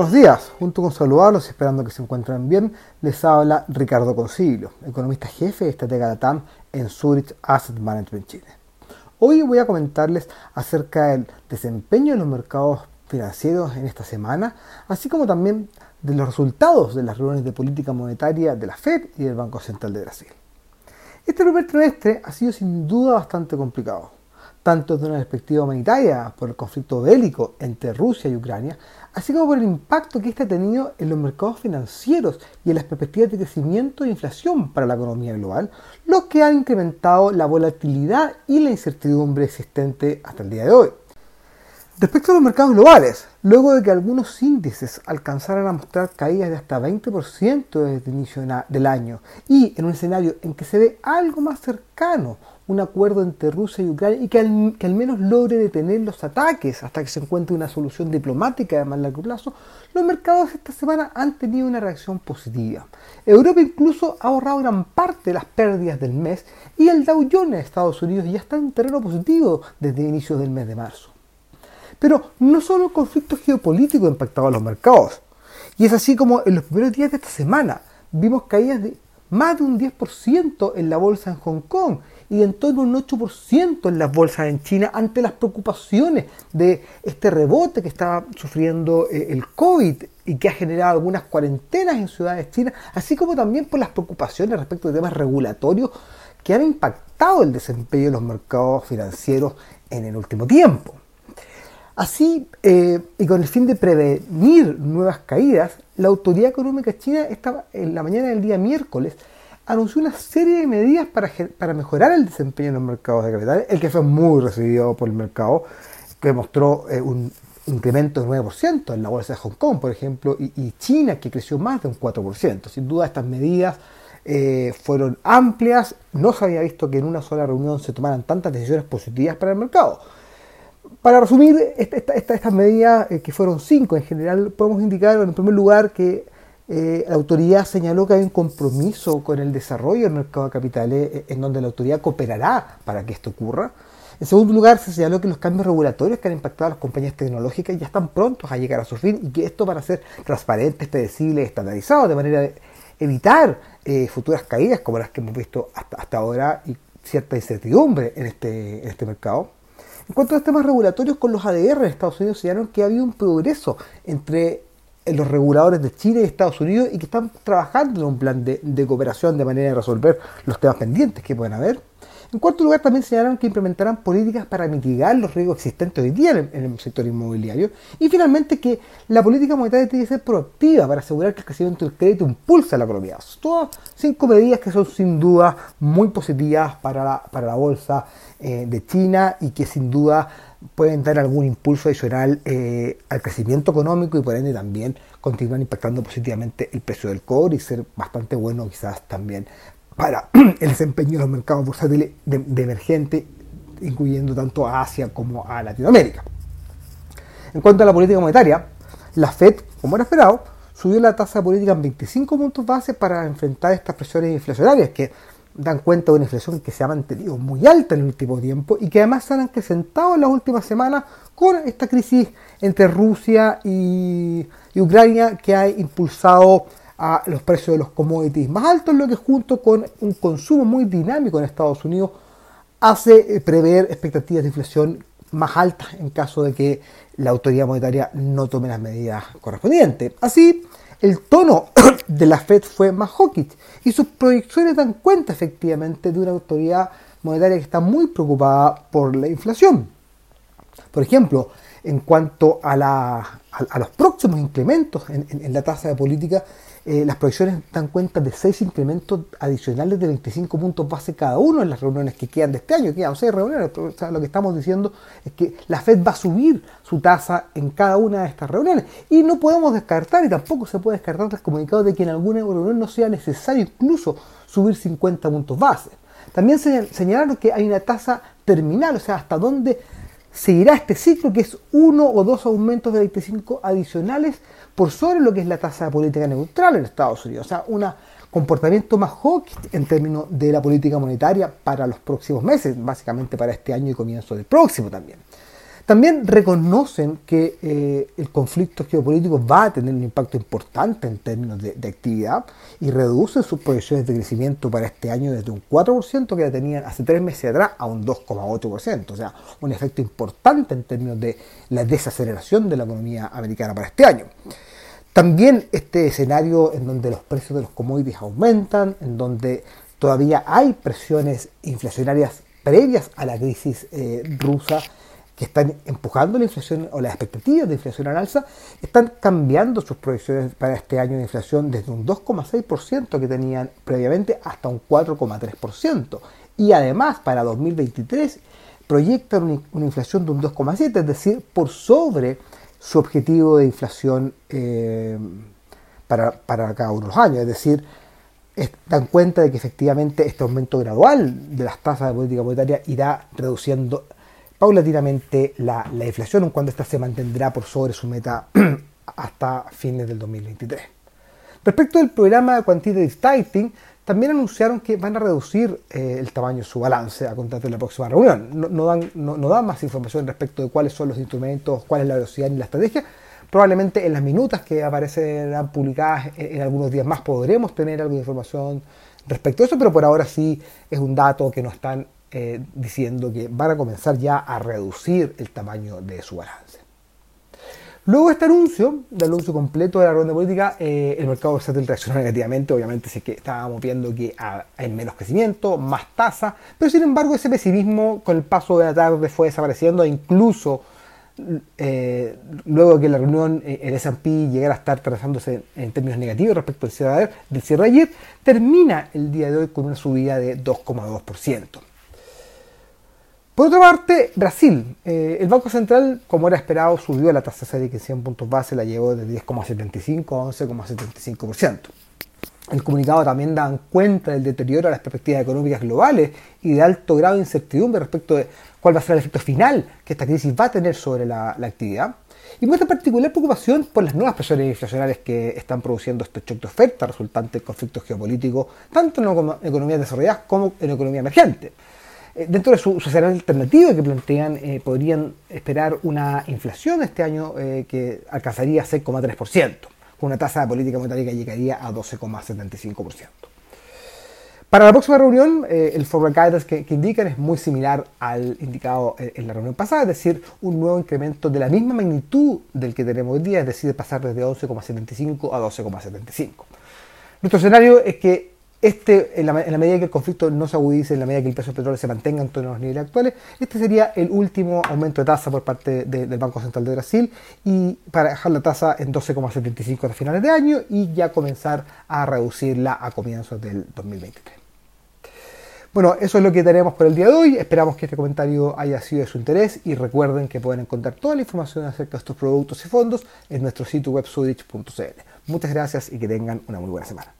Buenos días, junto con saludarlos esperando que se encuentren bien, les habla Ricardo Concilio, economista jefe de estratega de TAM en Zurich Asset Management Chile. Hoy voy a comentarles acerca del desempeño de los mercados financieros en esta semana, así como también de los resultados de las reuniones de política monetaria de la Fed y del Banco Central de Brasil. Este primer trimestre ha sido sin duda bastante complicado tanto desde una perspectiva humanitaria por el conflicto bélico entre Rusia y Ucrania, así como por el impacto que este ha tenido en los mercados financieros y en las perspectivas de crecimiento e inflación para la economía global, lo que ha incrementado la volatilidad y la incertidumbre existente hasta el día de hoy. Respecto a los mercados globales, luego de que algunos índices alcanzaran a mostrar caídas de hasta 20% desde el inicio del año y en un escenario en que se ve algo más cercano un acuerdo entre Rusia y Ucrania y que al, menos logre detener los ataques hasta que se encuentre una solución diplomática de más largo plazo, los mercados esta semana han tenido una reacción positiva. Europa incluso ha ahorrado gran parte de las pérdidas del mes y el Dow Jones de Estados Unidos ya está en terreno positivo desde inicios del mes de marzo. Pero no solo el conflicto geopolítico ha impactado a los mercados, y es así como en los primeros días de esta semana vimos caídas de más de un 10% en la bolsa en Hong Kong y en torno a un 8% en las bolsas en China ante las preocupaciones de este rebote que está sufriendo eh, el COVID y que ha generado algunas cuarentenas en ciudades chinas, así como también por las preocupaciones respecto de temas regulatorios que han impactado el desempeño de los mercados financieros en el último tiempo. Así, eh, y con el fin de prevenir nuevas caídas, la Autoridad Económica China estaba en la mañana del día miércoles anunció una serie de medidas para, para mejorar el desempeño en los mercados de capitales, el que fue muy recibido por el mercado, que mostró eh, un incremento del 9% en la bolsa de Hong Kong, por ejemplo, y, China, que creció más de un 4%. Sin duda, estas medidas eh, fueron amplias, no se había visto que en una sola reunión se tomaran tantas decisiones positivas para el mercado. Para resumir estas medidas, eh, que fueron cinco en general, podemos indicar en primer lugar que eh, la autoridad señaló que hay un compromiso con el desarrollo del mercado de capitales eh, en donde la autoridad cooperará para que esto ocurra. En segundo lugar, se señaló que los cambios regulatorios que han impactado a las compañías tecnológicas ya están prontos a llegar a su fin y que esto van a ser transparentes, predecibles, estandarizados, de manera de evitar futuras caídas como las que hemos visto hasta, ahora y cierta incertidumbre en este, en este mercado. En cuanto a los temas regulatorios con los ADR, Estados Unidos señalaron que había un progreso entre los reguladores de Chile y Estados Unidos y que están trabajando en un plan de, cooperación de manera de resolver los temas pendientes que pueden haber. En cuarto lugar, también señalaron que implementarán políticas para mitigar los riesgos existentes hoy día en, el sector inmobiliario. Y finalmente, que la política monetaria tiene que ser proactiva para asegurar que el crecimiento del crédito impulsa la economía. Todas cinco medidas que son sin duda muy positivas para la, para la bolsa eh, de China y que sin duda pueden dar algún impulso adicional eh, al crecimiento económico y por ende también continúan impactando positivamente el precio del cobre y ser bastante bueno quizás también para el desempeño de los mercados bursátiles de, de emergente, incluyendo tanto a Asia como a Latinoamérica. En cuanto a la política monetaria, la Fed, como era esperado, subió la tasa política en 25 puntos base para enfrentar estas presiones inflacionarias que dan cuenta de una inflación que se ha mantenido muy alta en el último tiempo y que además se han acrecentado en las últimas semanas con esta crisis entre Rusia y, Ucrania que ha impulsado a los precios de los commodities más altos, lo que junto con un consumo muy dinámico en Estados Unidos hace eh, prever expectativas de inflación más altas en caso de que la autoridad monetaria no tome las medidas correspondientes. Así, el tono de la Fed fue más hawkish y sus proyecciones dan cuenta efectivamente de una autoridad monetaria que está muy preocupada por la inflación. Por ejemplo, en cuanto a, los próximos incrementos en, la tasa de política, eh, las proyecciones dan cuenta de seis incrementos adicionales de 25 puntos base cada uno en las reuniones que quedan de este año. Quedan seis reuniones. lo que estamos diciendo es que la Fed va a subir su tasa en cada una de estas reuniones. Y no podemos descartar, y tampoco se puede descartar el comunicado de que en alguna reunión no sea necesario incluso subir 50 puntos base. También señalaron que hay una tasa terminal, o sea, hasta dónde seguirá este ciclo, que es uno o dos aumentos de 25 adicionales por sobre lo que es la tasa política neutral en Estados Unidos. O sea, un comportamiento más hawkish en términos de la política monetaria para los próximos meses, básicamente para este año y comienzo del próximo también. También reconocen que eh, el conflicto geopolítico va a tener un impacto importante en términos de, actividad y reducen sus proyecciones de crecimiento para este año desde un 4% que ya tenían hace tres meses atrás a un 2,8%. O sea, un efecto importante en términos de la desaceleración de la economía americana para este año. También este escenario en donde los precios de los commodities aumentan, en donde todavía hay presiones inflacionarias previas a la crisis eh, rusa que están empujando la inflación o las expectativas de inflación al alza, están cambiando sus proyecciones para este año de inflación desde un 2,6% que tenían previamente hasta un 4,3%. Y además para 2023 proyectan una inflación de un 2,7%, es decir, por sobre su objetivo de inflación eh, para, para cada uno de los años. Es decir, dan cuenta de que efectivamente este aumento gradual de las tasas de política monetaria irá reduciendo paulatinamente la, inflación, cuando ésta se mantendrá por sobre su meta hasta fines del 2023. Respecto del programa Quantitative Tightening, también anunciaron que van a reducir eh, el tamaño de su balance a contar de la próxima reunión. No, dan, no, dan, más información respecto de cuáles son los instrumentos, cuál es la velocidad ni la estrategia. Probablemente en las minutas que aparecerán publicadas en, algunos días más podremos tener algo de información respecto a eso, pero por ahora sí es un dato que no están eh, diciendo que van a comenzar ya a reducir el tamaño de su balance. Luego de este anuncio, del anuncio completo de la ronda política, eh, el mercado bursátil reaccionó negativamente, obviamente sé que estábamos viendo que hay menos crecimiento, más tasa, pero sin embargo ese pesimismo con el paso de la tarde fue desapareciendo e incluso eh, luego de que la reunión, el S&P llegara a estar trazándose en términos negativos respecto al cierre, del cierre de ayer, termina el día de hoy con una subida de 2,2%. Por otra parte, Brasil. Eh, el Banco Central, como era esperado, subió la tasa Selic en 100 puntos base, la llevó de 10,75 a 11,75%. El comunicado también da cuenta del deterioro de las perspectivas económicas globales y de alto grado de incertidumbre respecto de cuál va a ser el efecto final que esta crisis va a tener sobre la, actividad. Y muestra particular preocupación por las nuevas presiones inflacionarias que están produciendo este shock de oferta resultante del conflicto geopolítico, tanto en economías desarrolladas como en economía emergente. Eh, dentro de su, escenario alternativo que plantean, eh, podrían esperar una inflación este año eh, que alcanzaría 6,3%, con una tasa de política monetaria que llegaría a 12,75%. Para la próxima reunión, el forward guidance que, indican es muy similar al indicado en, la reunión pasada, es decir, un nuevo incremento de la misma magnitud del que tenemos hoy día, es decir, pasar desde 11,75 a 12,75. Nuestro escenario es que este, en la, medida que el conflicto no se agudice, en la medida que el precio del petróleo se mantenga en torno a los niveles actuales, este sería el último aumento de tasa por parte del Banco Central de Brasil y para dejar la tasa en 12,75 a finales de año y ya comenzar a reducirla a comienzos del 2023. Bueno, eso es lo que tenemos por el día de hoy. Esperamos que este comentario haya sido de su interés y recuerden que pueden encontrar toda la información acerca de estos productos y fondos en nuestro sitio web. Muchas gracias y que tengan una muy buena semana.